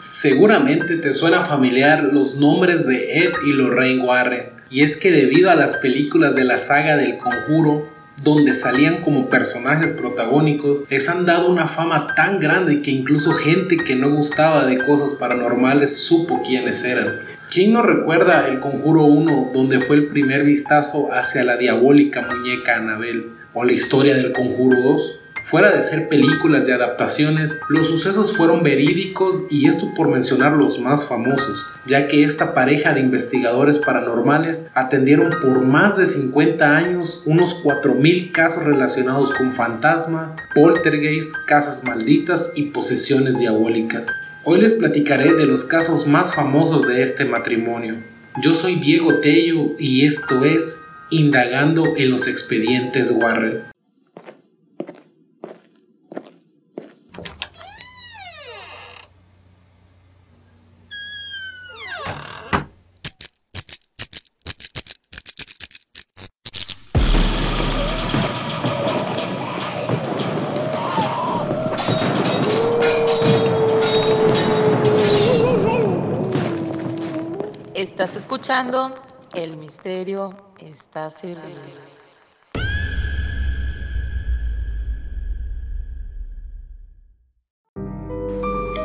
Seguramente te suena familiar los nombres de Ed y Lorraine Warren, y es que debido a las películas de la saga del conjuro, donde salían como personajes protagónicos, les han dado una fama tan grande que incluso gente que no gustaba de cosas paranormales supo quiénes eran. ¿Quién no recuerda el Conjuro 1 donde fue el primer vistazo hacia la diabólica muñeca Anabel? ¿O la historia del Conjuro 2? Fuera de ser películas de adaptaciones, los sucesos fueron verídicos y esto por mencionar los más famosos, ya que esta pareja de investigadores paranormales atendieron por más de 50 años unos 4.000 casos relacionados con fantasma, poltergeist, casas malditas y posesiones diabólicas. Hoy les platicaré de los casos más famosos de este matrimonio. Yo soy Diego Tello y esto es Indagando en los expedientes Warren. El misterio está servido.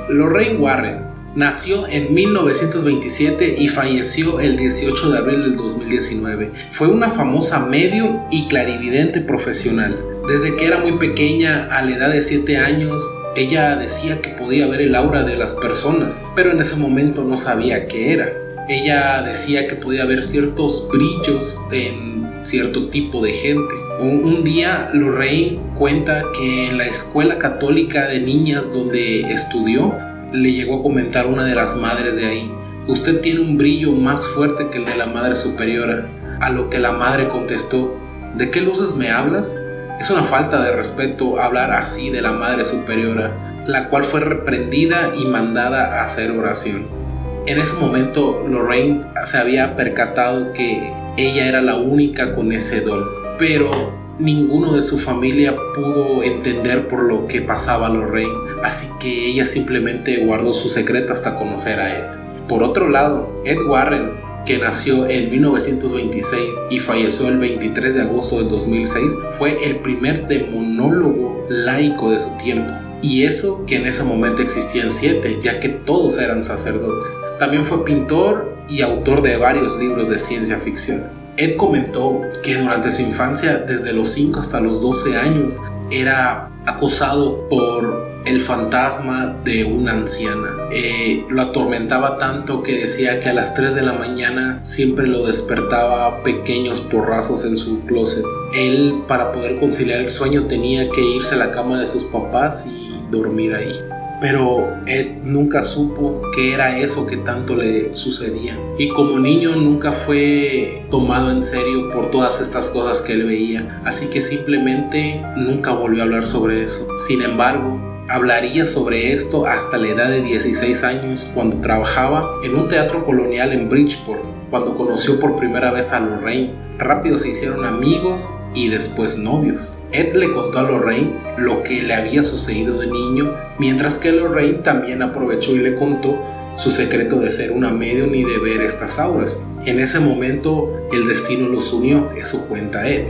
Lorraine Warren nació en 1927 y falleció el 18 de abril del 2019. Fue una famosa medium y clarividente profesional. Desde que era muy pequeña, a la edad de 7 años, ella decía que podía ver el aura de las personas, pero en ese momento no sabía qué era. Ella decía que podía ver ciertos brillos en cierto tipo de gente. Un, día Lorraine cuenta que en la escuela católica de niñas donde estudió, le llegó a comentar una de las madres de ahí, usted tiene un brillo más fuerte que el de la madre superiora. A lo que la madre contestó, ¿de qué luces me hablas? Es una falta de respeto hablar así de la madre superiora, la cual fue reprendida y mandada a hacer oración. En ese momento Lorraine se había percatado que ella era la única con ese don, pero ninguno de su familia pudo entender por lo que pasaba Lorraine, así que ella simplemente guardó su secreto hasta conocer a Ed. Por otro lado, Ed Warren, que nació en 1926 y falleció el 23 de agosto de 2006, fue el primer demonólogo laico de su tiempo y eso que en ese momento existían siete, ya que todos eran sacerdotes. También fue pintor y autor de varios libros de ciencia ficción. Ed comentó que durante su infancia, desde los 5 hasta los 12 años, era acosado por el fantasma de una anciana. Eh, lo atormentaba tanto que decía que a las 3 de la mañana siempre lo despertaba pequeños porrazos en su closet. Él para poder conciliar el sueño tenía que irse a la cama de sus papás y dormir ahí. Pero Ed nunca supo qué era eso que tanto le sucedía. Y como niño nunca fue tomado en serio por todas estas cosas que él veía. Así que simplemente nunca volvió a hablar sobre eso. Sin embargo, hablaría sobre esto hasta la edad de 16 años cuando trabajaba en un teatro colonial en Bridgeport, cuando conoció por primera vez a Lorraine. Rápido se hicieron amigos y después novios. Ed le contó a Lorraine lo que le había sucedido de niño, mientras que Lorraine también aprovechó y le contó su secreto de ser una medium y de ver estas auras. En ese momento el destino los unió, eso cuenta Ed.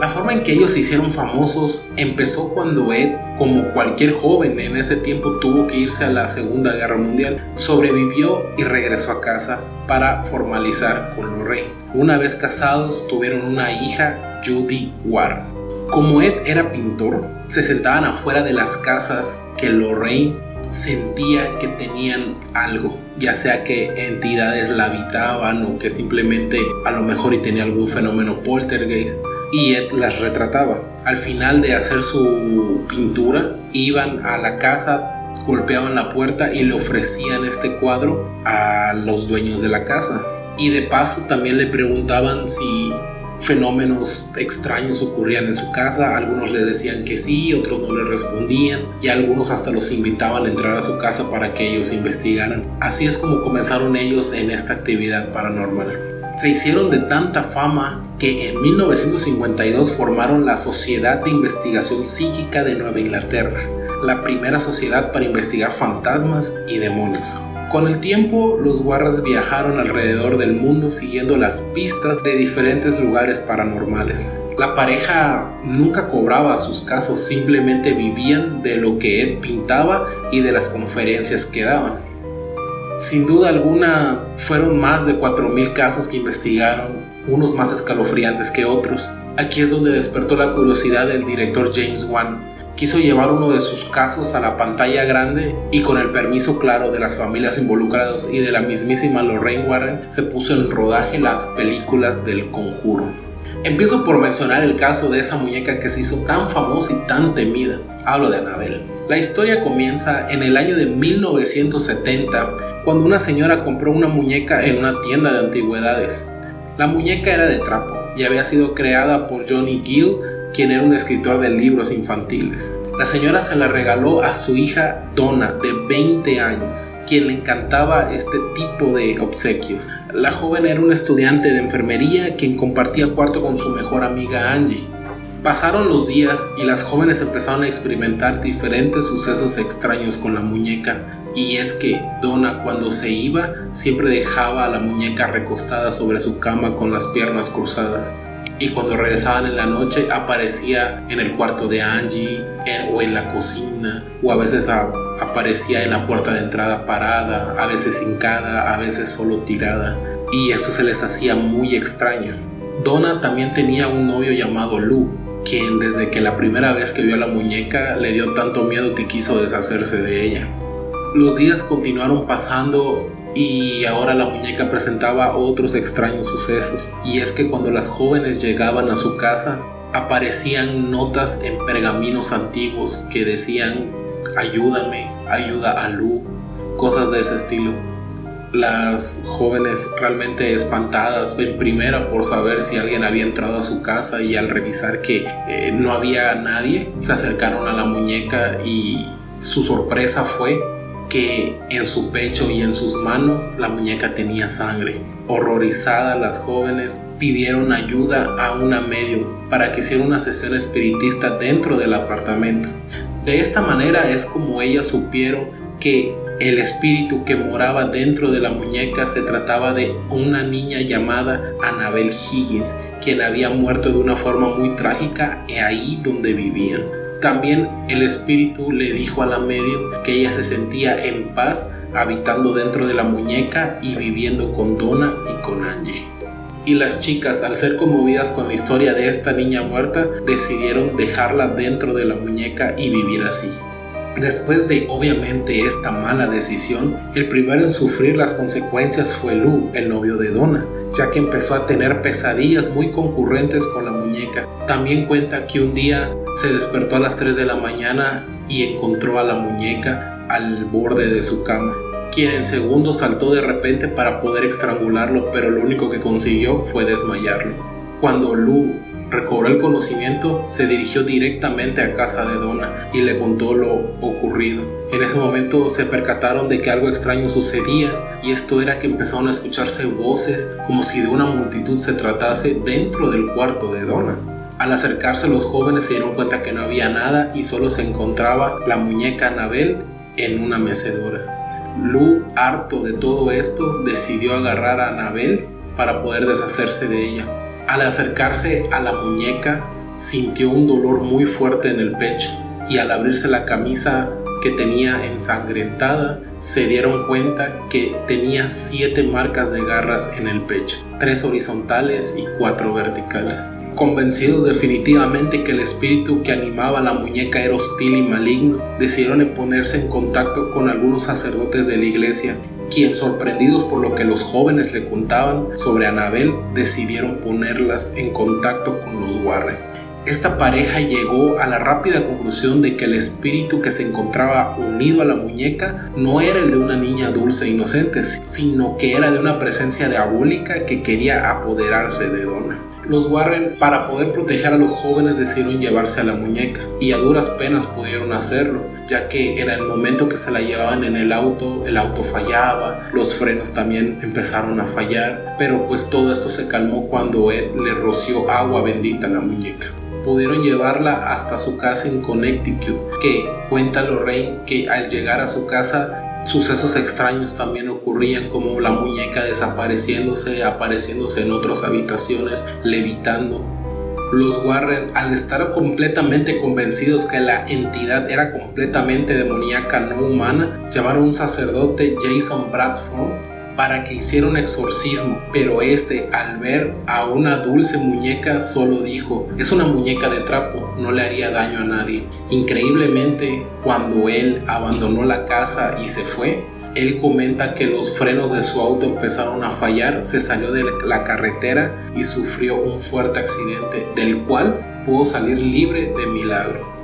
La forma en que ellos se hicieron famosos empezó cuando Ed, como cualquier joven en ese tiempo, tuvo que irse a la Segunda Guerra Mundial. Sobrevivió y regresó a casa para formalizar con Lorraine. Una vez casados, tuvieron una hija, Judy Warren. Como Ed era pintor, se sentaban afuera de las casas que Lorraine sentía que tenían algo, ya sea que entidades la habitaban o que simplemente a lo mejor y tenía algún fenómeno poltergeist y Ed las retrataba. Al final de hacer su pintura, iban a la casa, golpeaban la puerta y le ofrecían este cuadro a los dueños de la casa. Y de paso también le preguntaban si fenómenos extraños ocurrían en su casa. Algunos le decían que sí, otros no le respondían y algunos hasta los invitaban a entrar a su casa para que ellos investigaran. Así es como comenzaron ellos en esta actividad paranormal se hicieron de tanta fama que en 1952 formaron la Sociedad de Investigación Psíquica de Nueva Inglaterra. la primera sociedad para investigar fantasmas y demonios. Con el tiempo, los Warras viajaron alrededor del mundo siguiendo las pistas de diferentes lugares paranormales. La pareja nunca cobraba sus casos, simplemente vivían de lo que Ed pintaba y de las conferencias que daban. Sin duda alguna, fueron más de 4.000 casos que investigaron, unos más escalofriantes que otros. Aquí es donde despertó la curiosidad del director James Wan, quiso llevar uno de sus casos a la pantalla grande y con el permiso claro de las familias involucradas y de la mismísima Lorraine Warren se puso en rodaje las películas del conjuro. Empiezo por mencionar el caso de esa muñeca que se hizo tan famosa y tan temida. Hablo de Annabelle. La historia comienza en el año de 1970 cuando una señora compró una muñeca en una tienda de antigüedades. La muñeca era de trapo y había sido creada por Johnny Gill quien era un escritor de libros infantiles. La señora se la regaló a su hija Donna, de 20 años, quien le encantaba este tipo de obsequios. La joven era una estudiante de enfermería quien compartía cuarto con su mejor amiga Angie. Pasaron los días y las jóvenes empezaron a experimentar diferentes sucesos extraños con la muñeca. Y es que Donna cuando se iba siempre dejaba a la muñeca recostada sobre su cama con las piernas cruzadas y cuando regresaban en la noche aparecía en el cuarto de Angie o en la cocina o a veces aparecía en la puerta de entrada parada, a veces hincada, a veces solo tirada y eso se les hacía muy extraño. Donna también tenía un novio llamado Lou, quien desde que la primera vez que vio a la muñeca le dio tanto miedo que quiso deshacerse de ella. Los días continuaron pasando y ahora la muñeca presentaba otros extraños sucesos. Y es que cuando las jóvenes llegaban a su casa, aparecían notas en pergaminos antiguos que decían ayúdame, ayuda a Lu, cosas de ese estilo. Las jóvenes realmente espantadas en primera por saber si alguien había entrado a su casa y al revisar que eh, no había nadie, se acercaron a la muñeca y su sorpresa fue que en su pecho y en sus manos la muñeca tenía sangre. Horrorizadas las jóvenes pidieron ayuda a una medium para que hiciera una sesión espiritista dentro del apartamento. De esta manera es como ellas supieron que el espíritu que moraba dentro de la muñeca se trataba de una niña llamada Annabel Higgins, quien había muerto de una forma muy trágica ahí donde vivían. También el espíritu le dijo a la medium que ella se sentía en paz habitando dentro de la muñeca y viviendo con Donna y con Angie. Y las chicas, al ser conmovidas con la historia de esta niña muerta, decidieron dejarla dentro de la muñeca y vivir así. Después de obviamente esta mala decisión, el primero en sufrir las consecuencias fue Lou, el novio de Donna, ya que empezó a tener pesadillas muy concurrentes con la muñeca. También cuenta que un día se despertó a las 3 de la mañana y encontró a la muñeca al borde de su cama, quien en segundos saltó de repente para poder estrangularlo, pero lo único que consiguió fue desmayarlo. Cuando Lu recobró el conocimiento, se dirigió directamente a casa de Donna y le contó lo ocurrido. En ese momento se percataron de que algo extraño sucedía y esto era que empezaron a escucharse voces como si de una multitud se tratase dentro del cuarto de Donna. Al acercarse los jóvenes se dieron cuenta que no había nada y solo se encontraba la muñeca Anabel en una mecedora. Lu, harto de todo esto, decidió agarrar a Anabel para poder deshacerse de ella. Al acercarse a la muñeca, sintió un dolor muy fuerte en el pecho y al abrirse la camisa que tenía ensangrentada, se dieron cuenta que tenía siete marcas de garras en el pecho, tres horizontales y cuatro verticales. Convencidos definitivamente que el espíritu que animaba a la muñeca era hostil y maligno, decidieron ponerse en contacto con algunos sacerdotes de la iglesia, quien sorprendidos por lo que los jóvenes le contaban sobre Anabel, decidieron ponerlas en contacto con los Warren. Esta pareja llegó a la rápida conclusión de que el espíritu que se encontraba unido a la muñeca no era el de una niña dulce e inocente, sino que era de una presencia diabólica que quería apoderarse de Donna. Los Warren, para poder proteger a los jóvenes, decidieron llevarse a la muñeca y a duras penas pudieron hacerlo, ya que en el momento que se la llevaban en el auto, el auto fallaba, los frenos también empezaron a fallar, pero pues todo esto se calmó cuando Ed le roció agua bendita a la muñeca. Pudieron llevarla hasta su casa en Connecticut, que cuenta Lorraine que al llegar a su casa sucesos extraños también ocurrían como la muñeca desapareciéndose, apareciéndose en otras habitaciones, levitando. Los Warren, al estar completamente convencidos que la entidad era completamente demoníaca, no humana, llamaron a un sacerdote Jason Bradford para que hiciera un exorcismo, pero este al ver a una dulce muñeca solo dijo, es una muñeca de trapo, no le haría daño a nadie. Increíblemente, cuando él abandonó la casa y se fue, él comenta que los frenos de su auto empezaron a fallar, se salió de la carretera y sufrió un fuerte accidente, del cual pudo salir libre de milagro.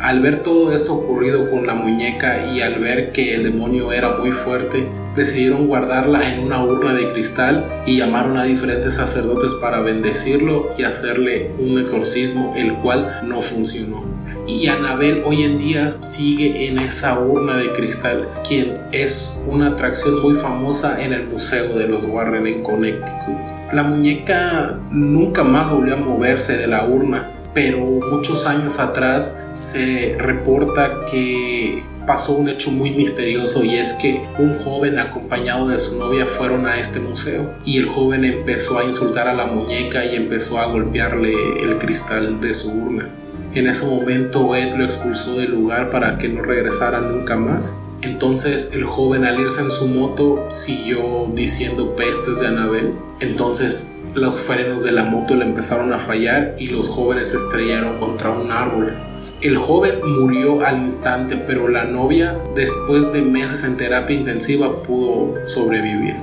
Al ver todo esto ocurrido con la muñeca y al ver que el demonio era muy fuerte, decidieron guardarla en una urna de cristal y llamaron a diferentes sacerdotes para bendecirlo y hacerle un exorcismo, el cual no funcionó. Y Anabel hoy en día sigue en esa urna de cristal, quien es una atracción muy famosa en el Museo de los Warren en Connecticut. La muñeca nunca más volvió a moverse de la urna, pero muchos años atrás se reporta que pasó un hecho muy misterioso y es que un joven acompañado de su novia fueron a este museo y el joven empezó a insultar a la muñeca y empezó a golpearle el cristal de su urna. En ese momento Ed lo expulsó del lugar para que no regresara nunca más. Entonces el joven al irse en su moto siguió diciendo pestes de Anabel. Entonces los frenos de la moto le empezaron a fallar y los jóvenes se estrellaron contra un árbol. El joven murió al instante, pero la novia, después de meses en terapia intensiva, pudo sobrevivir.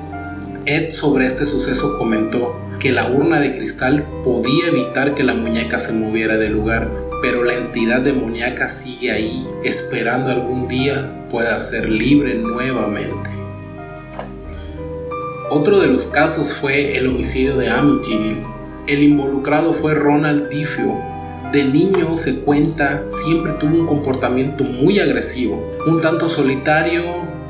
Ed sobre este suceso comentó que la urna de cristal podía evitar que la muñeca se moviera del lugar, pero la entidad demoníaca sigue ahí, esperando algún día pueda ser libre nuevamente. Otro de los casos fue el homicidio de Amityville. El involucrado fue Ronald Tifio. De niño se cuenta siempre tuvo un comportamiento muy agresivo, un tanto solitario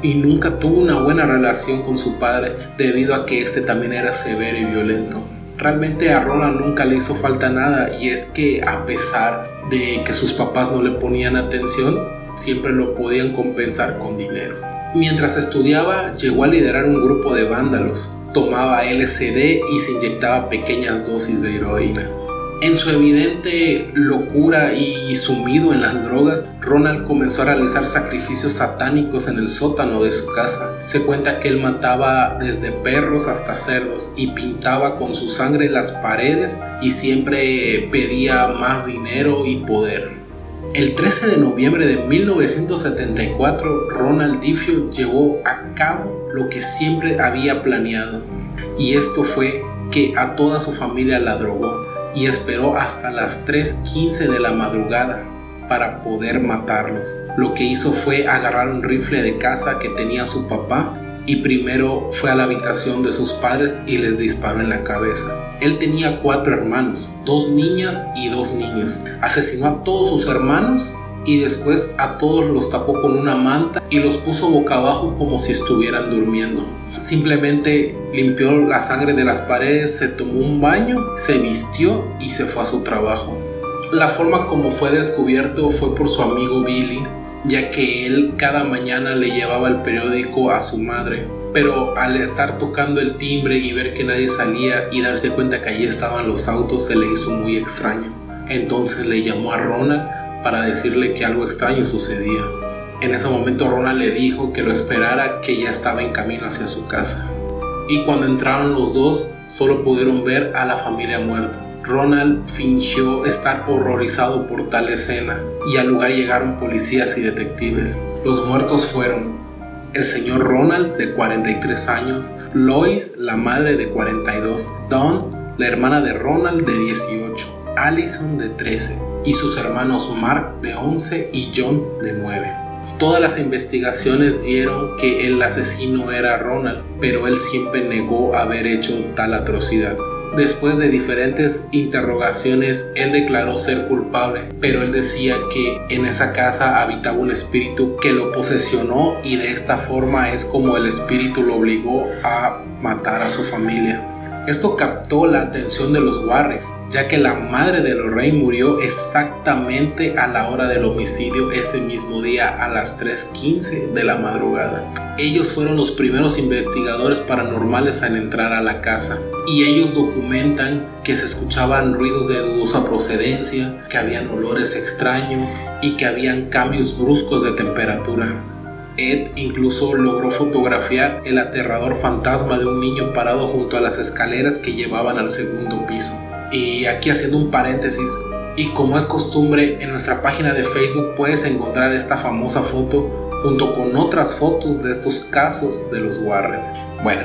y nunca tuvo una buena relación con su padre debido a que este también era severo y violento. Realmente a Ronald nunca le hizo falta nada y es que a pesar de que sus papás no le ponían atención, siempre lo podían compensar con dinero. Mientras estudiaba, llegó a liderar un grupo de vándalos. Tomaba LSD y se inyectaba pequeñas dosis de heroína. En su evidente locura y sumido en las drogas, Ronald comenzó a realizar sacrificios satánicos en el sótano de su casa. Se cuenta que él mataba desde perros hasta cerdos y pintaba con su sangre las paredes y siempre pedía más dinero y poder. El 13 de noviembre de 1974, Ronald Diffio llevó a cabo lo que siempre había planeado, y esto fue que a toda su familia la drogó y esperó hasta las 3.15 de la madrugada para poder matarlos. Lo que hizo fue agarrar un rifle de caza que tenía su papá y primero fue a la habitación de sus padres y les disparó en la cabeza. Él tenía cuatro hermanos, dos niñas y dos niños. Asesinó a todos sus hermanos y después a todos los tapó con una manta y los puso boca abajo como si estuvieran durmiendo. Simplemente limpió la sangre de las paredes, se tomó un baño, se vistió y se fue a su trabajo. La forma como fue descubierto fue por su amigo Billy, ya que él cada mañana le llevaba el periódico a su madre. Pero al estar tocando el timbre y ver que nadie salía y darse cuenta que allí estaban los autos, se le hizo muy extraño. Entonces le llamó a Ronald para decirle que algo extraño sucedía. En ese momento Ronald le dijo que lo esperara, que ya estaba en camino hacia su casa. Y cuando entraron los dos, solo pudieron ver a la familia muerta. Ronald fingió estar horrorizado por tal escena y al lugar llegaron policías y detectives. Los muertos fueron el señor Ronald de 43 años, Lois, la madre de 42, Dawn, la hermana de Ronald de 18, Allison de 13 y sus hermanos Mark de 11 y John de 9. Todas las investigaciones dieron que el asesino era Ronald, pero él siempre negó haber hecho tal atrocidad. Después de diferentes interrogaciones, él declaró ser culpable, pero él decía que en esa casa habitaba un espíritu que lo posesionó y de esta forma es como el espíritu lo obligó a matar a su familia. Esto captó la atención de los Warren, ya que la madre de Lorraine murió exactamente a la hora del homicidio ese mismo día a las 3.15 de la madrugada. Ellos fueron los primeros investigadores paranormales en entrar a la casa y ellos documentan que se escuchaban ruidos de dudosa procedencia, que habían olores extraños y que habían cambios bruscos de temperatura. Ed incluso logró fotografiar el aterrador fantasma de un niño parado junto a las escaleras que llevaban al segundo piso. Y aquí haciendo un paréntesis, y como es costumbre, en nuestra página de Facebook puedes encontrar esta famosa foto junto con otras fotos de estos casos de los Warren. Bueno,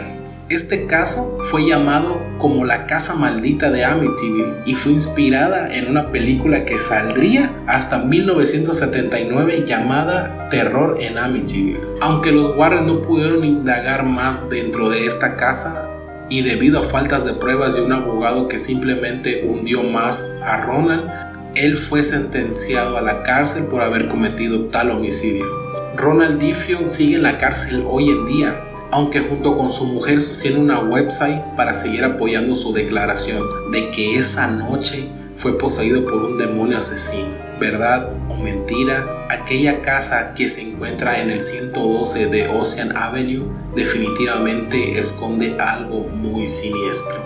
este caso fue llamado como la casa maldita de Amityville y fue inspirada en una película que saldría hasta 1979 llamada Terror en Amityville. Aunque los Warren no pudieron indagar más dentro de esta casa, y debido a faltas de pruebas de un abogado que simplemente hundió más a Ronald, él fue sentenciado a la cárcel por haber cometido tal homicidio. Ronald Diffion sigue en la cárcel hoy en día, aunque junto con su mujer sostiene una website para seguir apoyando su declaración de que esa noche fue poseído por un demonio asesino verdad o mentira, aquella casa que se encuentra en el 112 de Ocean Avenue definitivamente esconde algo muy siniestro.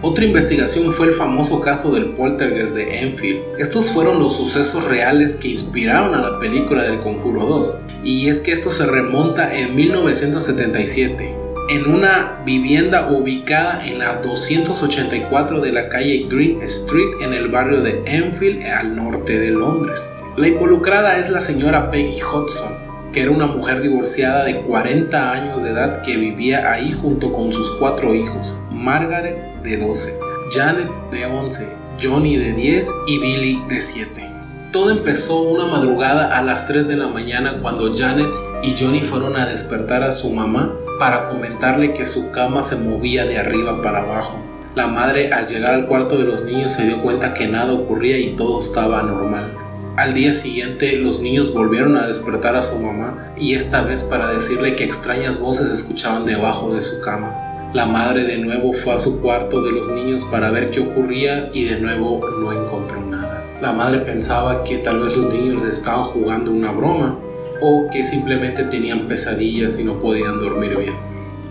Otra investigación fue el famoso caso del poltergeist de Enfield. Estos fueron los sucesos reales que inspiraron a la película del Conjuro 2, y es que esto se remonta en 1977 en una vivienda ubicada en la 284 de la calle Green Street en el barrio de Enfield al norte de Londres. La involucrada es la señora Peggy Hudson, que era una mujer divorciada de 40 años de edad que vivía ahí junto con sus cuatro hijos, Margaret de 12, Janet de 11, Johnny de 10 y Billy de 7. Todo empezó una madrugada a las 3 de la mañana cuando Janet y Johnny fueron a despertar a su mamá para comentarle que su cama se movía de arriba para abajo. La madre al llegar al cuarto de los niños se dio cuenta que nada ocurría y todo estaba normal. Al día siguiente los niños volvieron a despertar a su mamá y esta vez para decirle que extrañas voces escuchaban debajo de su cama. La madre de nuevo fue a su cuarto de los niños para ver qué ocurría y de nuevo no encontró nada. La madre pensaba que tal vez los niños estaban jugando una broma o que simplemente tenían pesadillas y no podían dormir bien.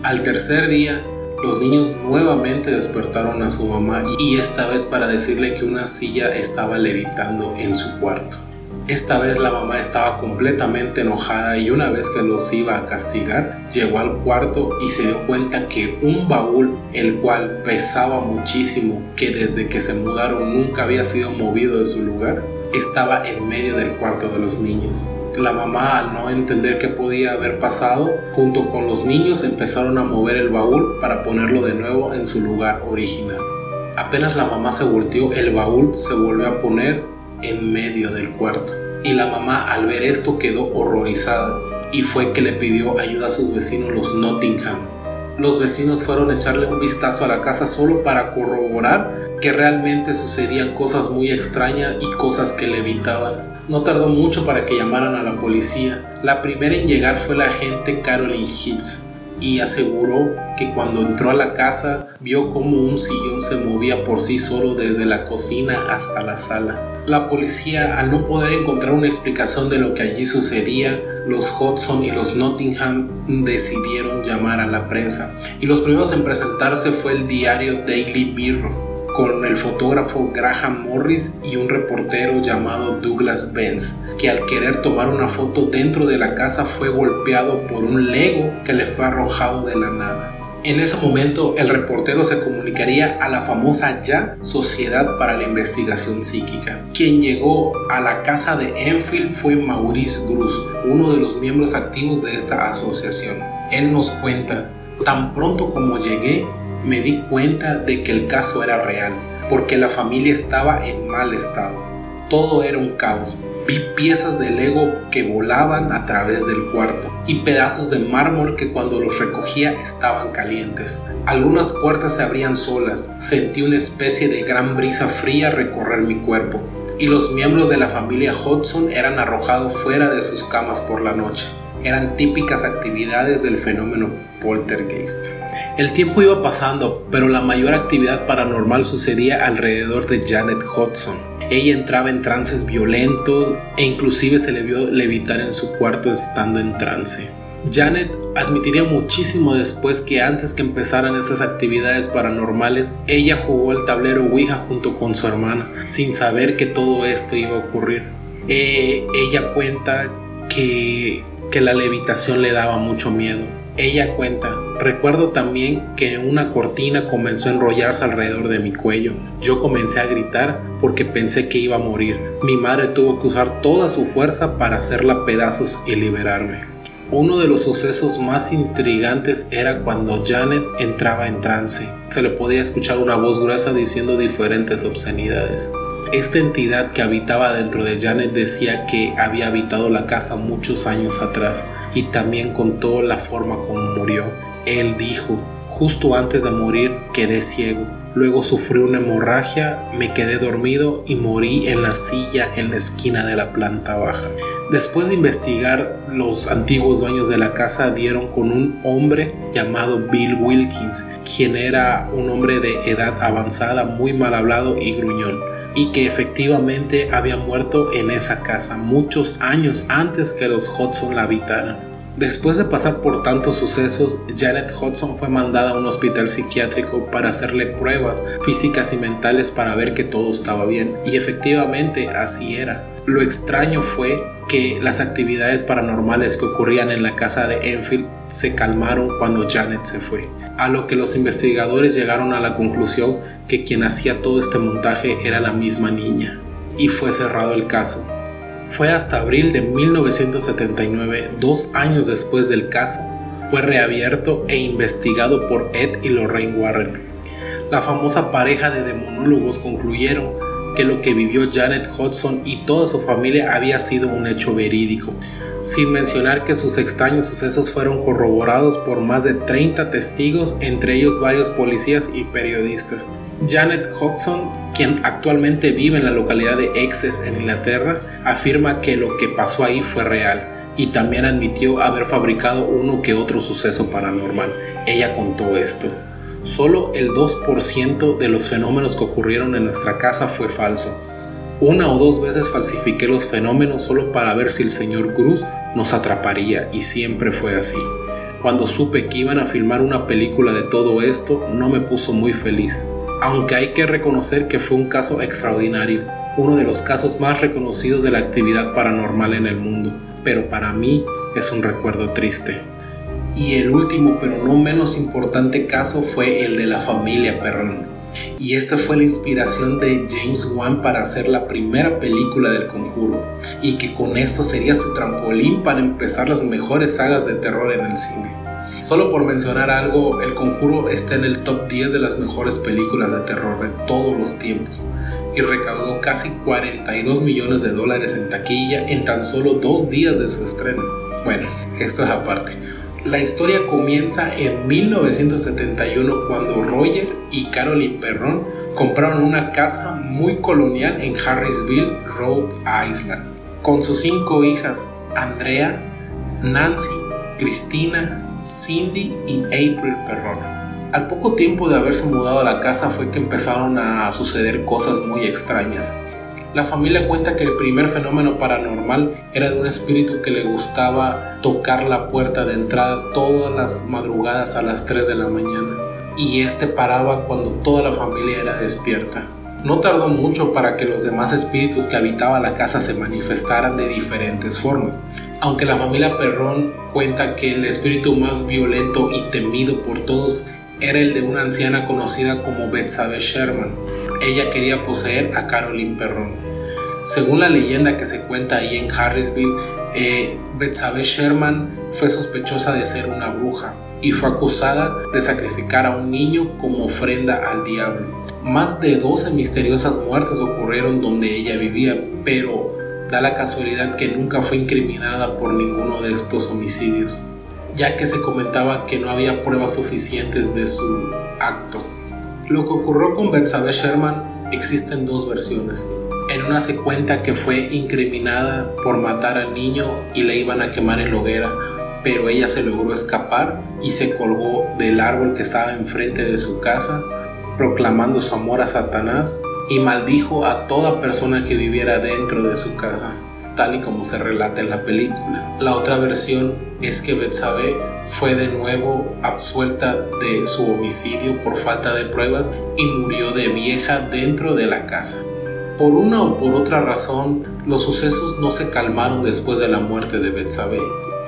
Al tercer día, los niños nuevamente despertaron a su mamá y esta vez para decirle que una silla estaba levitando en su cuarto. Esta vez la mamá estaba completamente enojada y una vez que los iba a castigar, llegó al cuarto y se dio cuenta que un baúl, el cual pesaba muchísimo, que desde que se mudaron nunca había sido movido de su lugar, estaba en medio del cuarto de los niños. La mamá, al no entender qué podía haber pasado, junto con los niños empezaron a mover el baúl para ponerlo de nuevo en su lugar original. Apenas la mamá se volteó, el baúl se volvió a poner en medio del cuarto. Y la mamá al ver esto quedó horrorizada y fue que le pidió ayuda a sus vecinos los Nottingham. Los vecinos fueron a echarle un vistazo a la casa solo para corroborar que realmente sucedían cosas muy extrañas y cosas que le evitaban. No tardó mucho para que llamaran a la policía. La primera en llegar fue la agente Carolyn Hibbs y aseguró que cuando entró a la casa vio como un sillón se movía por sí solo desde la cocina hasta la sala. La policía, al no poder encontrar una explicación de lo que allí sucedía, los Hudson y los Nottingham decidieron llamar a la prensa. Y los primeros en presentarse fue el diario Daily Mirror con el fotógrafo Graham Morris y un reportero llamado Douglas Benz, que al querer tomar una foto dentro de la casa fue golpeado por un Lego que le fue arrojado de la nada. En ese momento el reportero se comunicaría a la famosa ya Sociedad para la Investigación Psíquica. Quien llegó a la casa de Enfield fue Maurice Grus, uno de los miembros activos de esta asociación. Él nos cuenta, tan pronto como llegué, me di cuenta de que el caso era real, porque la familia estaba en mal estado. Todo era un caos. Vi piezas de Lego que volaban a través del cuarto y pedazos de mármol que cuando los recogía estaban calientes. Algunas puertas se abrían solas. Sentí una especie de gran brisa fría recorrer mi cuerpo y los miembros de la familia Hudson eran arrojados fuera de sus camas por la noche. Eran típicas actividades del fenómeno poltergeist. El tiempo iba pasando, pero la mayor actividad paranormal sucedía alrededor de Janet Hudson. Ella entraba en trances violentos e inclusive se le vio levitar en su cuarto estando en trance. Janet admitiría muchísimo después que antes que empezaran estas actividades paranormales, ella jugó el tablero Ouija junto con su hermana, sin saber que todo esto iba a ocurrir. Eh, ella cuenta que, que la levitación le daba mucho miedo. Ella cuenta, recuerdo también que una cortina comenzó a enrollarse alrededor de mi cuello. Yo comencé a gritar porque pensé que iba a morir. Mi madre tuvo que usar toda su fuerza para hacerla pedazos y liberarme. Uno de los sucesos más intrigantes era cuando Janet entraba en trance. Se le podía escuchar una voz gruesa diciendo diferentes obscenidades. Esta entidad que habitaba dentro de Janet decía que había habitado la casa muchos años atrás y también contó la forma como murió. Él dijo, justo antes de morir quedé ciego. Luego sufrí una hemorragia, me quedé dormido y morí en la silla en la esquina de la planta baja. Después de investigar, los antiguos dueños de la casa dieron con un hombre llamado Bill Wilkins, quien era un hombre de edad avanzada, muy mal hablado y gruñón, y que efectivamente había muerto en esa casa muchos años antes que los Hudson la habitaran. Después de pasar por tantos sucesos, Janet Hudson fue mandada a un hospital psiquiátrico para hacerle pruebas físicas y mentales para ver que todo estaba bien, y efectivamente así era. Lo extraño fue que las actividades paranormales que ocurrían en la casa de Enfield se calmaron cuando Janet se fue, a lo que los investigadores llegaron a la conclusión que quien hacía todo este montaje era la misma niña, y fue cerrado el caso. Fue hasta abril de 1979, dos años después del caso, fue reabierto e investigado por Ed y Lorraine Warren. La famosa pareja de demonólogos concluyeron que lo que vivió Janet Hudson y toda su familia había sido un hecho verídico, sin mencionar que sus extraños sucesos fueron corroborados por más de 30 testigos, entre ellos varios policías y periodistas. Janet Hudson, quien actualmente vive en la localidad de Essex en Inglaterra, afirma que lo que pasó ahí fue real y también admitió haber fabricado uno que otro suceso paranormal. Ella contó esto. Solo el 2% de los fenómenos que ocurrieron en nuestra casa fue falso. Una o dos veces falsifiqué los fenómenos solo para ver si el señor Cruz nos atraparía y siempre fue así. Cuando supe que iban a filmar una película de todo esto, no me puso muy feliz. Aunque hay que reconocer que fue un caso extraordinario, uno de los casos más reconocidos de la actividad paranormal en el mundo, pero para mí es un recuerdo triste. Y el último, pero no menos importante caso fue el de la familia Perrón. Y esta fue la inspiración de James Wan para hacer la primera película del conjuro. Y que con esto sería su trampolín para empezar las mejores sagas de terror en el cine. Solo por mencionar algo, El Conjuro está en el top 10 de las mejores películas de terror de todos los tiempos y recaudó casi 42 millones de dólares en taquilla en tan solo dos días de su estreno. Bueno, esto es aparte. La historia comienza en 1971 cuando Roger y Carolyn Perron compraron una casa muy colonial en Harrisville, Rhode Island, con sus cinco hijas, Andrea, Nancy, Cristina, Cindy y April Perron. Al poco tiempo de haberse mudado a la casa fue que empezaron a suceder cosas muy extrañas. La familia cuenta que el primer fenómeno paranormal era de un espíritu que le gustaba tocar la puerta de entrada todas las madrugadas a las 3 de la mañana y este paraba cuando toda la familia era despierta. No tardó mucho para que los demás espíritus que habitaban la casa se manifestaran de diferentes formas. Aunque la familia Perrón cuenta que el espíritu más violento y temido por todos era el de una anciana conocida como Betsabe Sherman, ella quería poseer a Caroline Perron. Según la leyenda que se cuenta ahí en Harrisville, eh, Betsabe Sherman fue sospechosa de ser una bruja y fue acusada de sacrificar a un niño como ofrenda al diablo. Más de 12 misteriosas muertes ocurrieron donde ella vivía, pero da la casualidad que nunca fue incriminada por ninguno de estos homicidios, ya que se comentaba que no había pruebas suficientes de su acto. Lo que ocurrió con Betsabe Sherman existen dos versiones. En una se cuenta que fue incriminada por matar al niño y le iban a quemar en la hoguera, pero ella se logró escapar y se colgó del árbol que estaba enfrente de su casa, proclamando su amor a Satanás y maldijo a toda persona que viviera dentro de su casa, tal y como se relata en la película. La otra versión es que Betsabé fue de nuevo absuelta de su homicidio por falta de pruebas y murió de vieja dentro de la casa. Por una o por otra razón, los sucesos no se calmaron después de la muerte de Betsabé.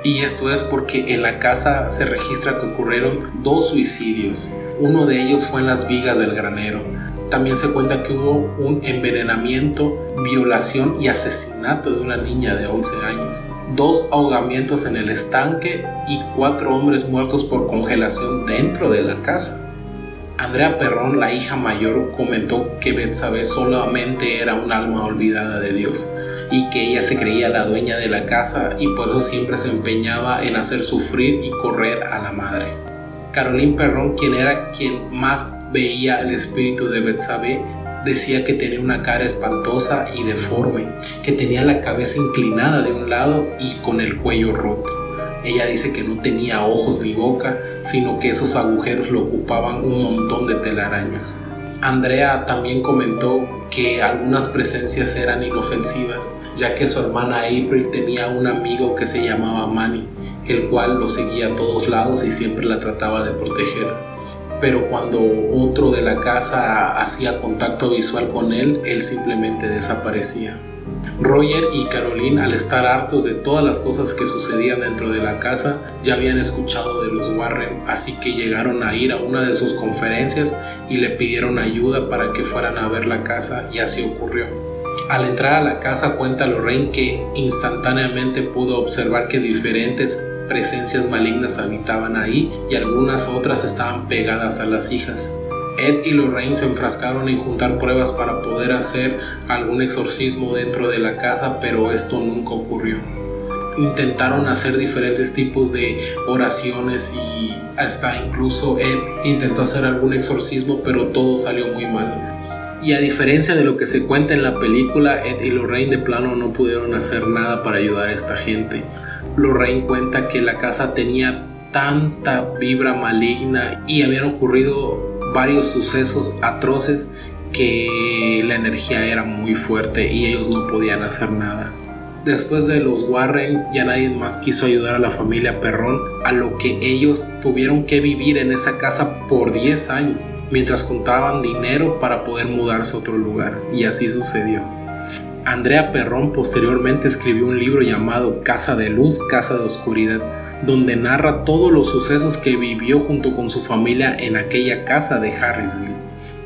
Y esto es porque en la casa se registra que ocurrieron dos suicidios. Uno de ellos fue en las vigas del granero. También se cuenta que hubo un envenenamiento, violación y asesinato de una niña de 11 años. Dos ahogamientos en el estanque y cuatro hombres muertos por congelación dentro de la casa. Andrea Perrón, la hija mayor, comentó que Betsabé solamente era un alma olvidada de Dios y que ella se creía la dueña de la casa y por eso siempre se empeñaba en hacer sufrir y correr a la madre. Caroline Perrón, quien era quien más veía el espíritu de Betsabé, decía que tenía una cara espantosa y deforme, que tenía la cabeza inclinada de un lado y con el cuello roto. Ella dice que no tenía ojos ni boca, sino que esos agujeros lo ocupaban un montón de telarañas. Andrea también comentó que algunas presencias eran inofensivas, ya que su hermana April tenía un amigo que se llamaba Manny, el cual lo seguía a todos lados y siempre la trataba de proteger. Pero cuando otro de la casa hacía contacto visual con él, él simplemente desaparecía. Roger y Caroline, al estar hartos de todas las cosas que sucedían dentro de la casa, ya habían escuchado de los Warren, así que llegaron a ir a una de sus conferencias y le pidieron ayuda para que fueran a ver la casa y así ocurrió. Al entrar a la casa cuenta Lorraine que instantáneamente pudo observar que diferentes presencias malignas habitaban ahí y algunas otras estaban pegadas a las hijas. Ed y Lorraine se enfrascaron en juntar pruebas para poder hacer algún exorcismo dentro de la casa, pero esto nunca ocurrió. Intentaron hacer diferentes tipos de oraciones y hasta incluso Ed intentó hacer algún exorcismo, pero todo salió muy mal. Y a diferencia de lo que se cuenta en la película, Ed y Lorraine de plano no pudieron hacer nada para ayudar a esta gente. Lorraine cuenta que la casa tenía tanta vibra maligna y habían ocurrido varios sucesos atroces que la energía era muy fuerte y ellos no podían hacer nada. Después de los Warren ya nadie más quiso ayudar a la familia Perrón, a lo que ellos tuvieron que vivir en esa casa por 10 años, mientras juntaban dinero para poder mudarse a otro lugar, y así sucedió. Andrea Perrón posteriormente escribió un libro llamado Casa de Luz, Casa de Oscuridad, donde narra todos los sucesos que vivió junto con su familia en aquella casa de Harrisville,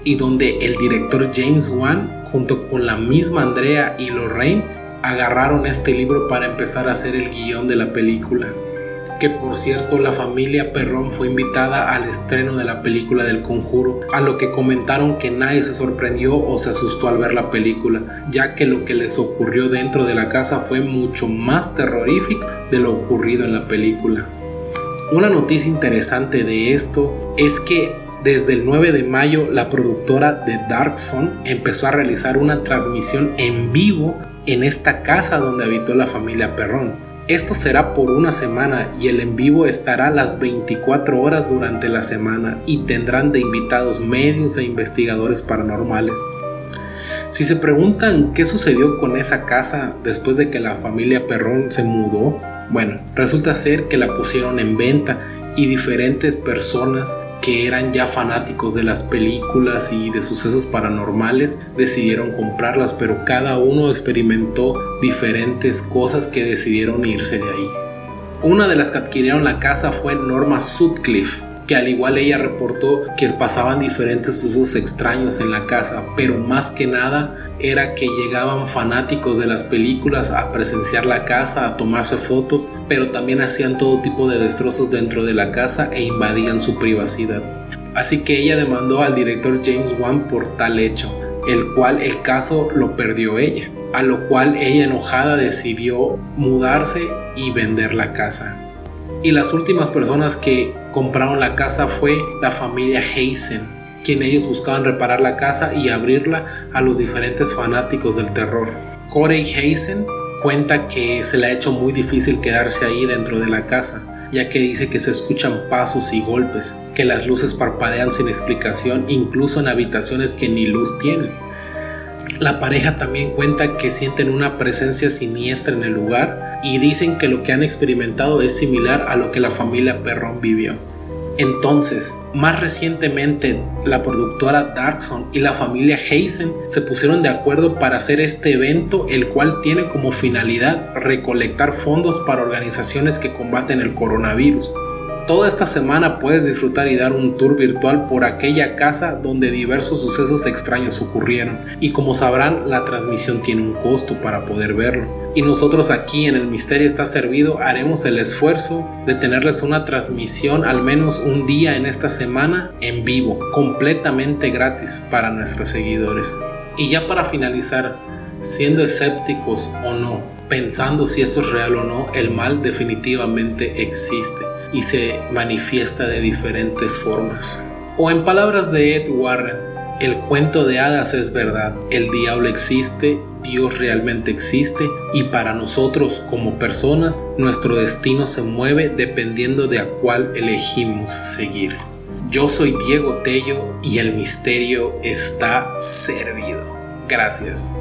y donde el director James Wan, junto con la misma Andrea y Lorraine, agarraron este libro para empezar a hacer el guion de la película que por cierto la familia Perrón fue invitada al estreno de la película del conjuro, a lo que comentaron que nadie se sorprendió o se asustó al ver la película, ya que lo que les ocurrió dentro de la casa fue mucho más terrorífico de lo ocurrido en la película. Una noticia interesante de esto es que desde el 9 de mayo la productora de Dark Zone empezó a realizar una transmisión en vivo en esta casa donde habitó la familia Perrón. Esto será por una semana y el en vivo estará las 24 horas durante la semana y tendrán de invitados medios e investigadores paranormales. Si se preguntan qué sucedió con esa casa después de que la familia Perrón se mudó, bueno, resulta ser que la pusieron en venta y diferentes personas que eran ya fanáticos de las películas y de sucesos paranormales decidieron comprarlas, pero cada uno experimentó diferentes cosas que decidieron irse de ahí. Una de las que adquirieron la casa fue Norma Sutcliffe, que al igual ella reportó que pasaban diferentes usos extraños en la casa, pero más que nada era que llegaban fanáticos de las películas a presenciar la casa, a tomarse fotos, pero también hacían todo tipo de destrozos dentro de la casa e invadían su privacidad. Así que ella demandó al director James Wan por tal hecho, el cual el caso lo perdió ella, a lo cual ella enojada decidió mudarse y vender la casa. Y las últimas personas que compraron la casa fue la familia Hazen, quien ellos buscaban reparar la casa y abrirla a los diferentes fanáticos del terror. Corey Hazen cuenta que se le ha hecho muy difícil quedarse ahí dentro de la casa, ya que dice que se escuchan pasos y golpes, que las luces parpadean sin explicación, incluso en habitaciones que ni luz tienen. La pareja también cuenta que sienten una presencia siniestra en el lugar y dicen que lo que han experimentado es similar a lo que la familia Perrón vivió. Entonces, más recientemente, la productora Darkson y la familia Heisen se pusieron de acuerdo para hacer este evento, el cual tiene como finalidad recolectar fondos para organizaciones que combaten el coronavirus. Toda esta semana puedes disfrutar y dar un tour virtual por aquella casa donde diversos sucesos extraños ocurrieron y como sabrán la transmisión tiene un costo para poder verlo. Y nosotros aquí en el Misterio está servido haremos el esfuerzo de tenerles una transmisión al menos un día en esta semana en vivo, completamente gratis para nuestros seguidores. Y ya para finalizar, siendo escépticos o no, pensando si esto es real o no, el mal definitivamente existe y se manifiesta de diferentes formas. O en palabras de Ed Warren, el cuento de hadas es verdad, el diablo existe, Dios realmente existe y para nosotros como personas nuestro destino se mueve dependiendo de a cuál elegimos seguir. Yo soy Diego Tello y el misterio está servido. Gracias.